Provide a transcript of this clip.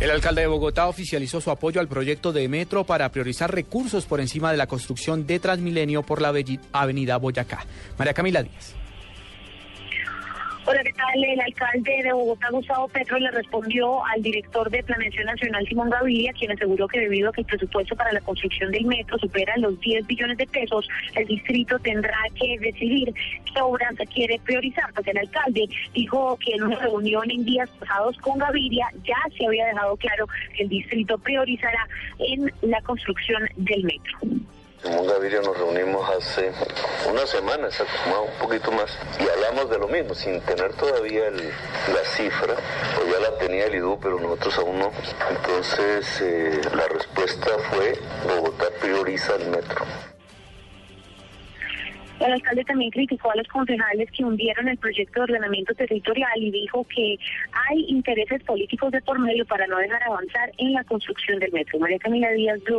El alcalde de Bogotá oficializó su apoyo al proyecto de metro para priorizar recursos por encima de la construcción de Transmilenio por la avenida Boyacá. María Camila Díaz. Hola, ¿qué tal? El alcalde de Bogotá, Gustavo Petro, le respondió al director de Planeación Nacional, Simón Gaviria, quien aseguró que debido a que el presupuesto para la construcción del metro supera los 10 billones de pesos, el distrito tendrá que decidir qué obras quiere priorizar. Porque el alcalde dijo que en una reunión en días pasados con Gaviria ya se había dejado claro que el distrito priorizará en la construcción del metro. En Gaviria nos reunimos hace una semana, un poquito más, y hablamos de lo mismo, sin tener todavía la cifra, o ya la tenía el IDU, pero nosotros aún no. Entonces, eh, la respuesta fue, Bogotá prioriza el metro. El alcalde también criticó a los concejales que hundieron el proyecto de ordenamiento territorial y dijo que hay intereses políticos de por medio para no dejar avanzar en la construcción del metro. María Camila Díaz, Blue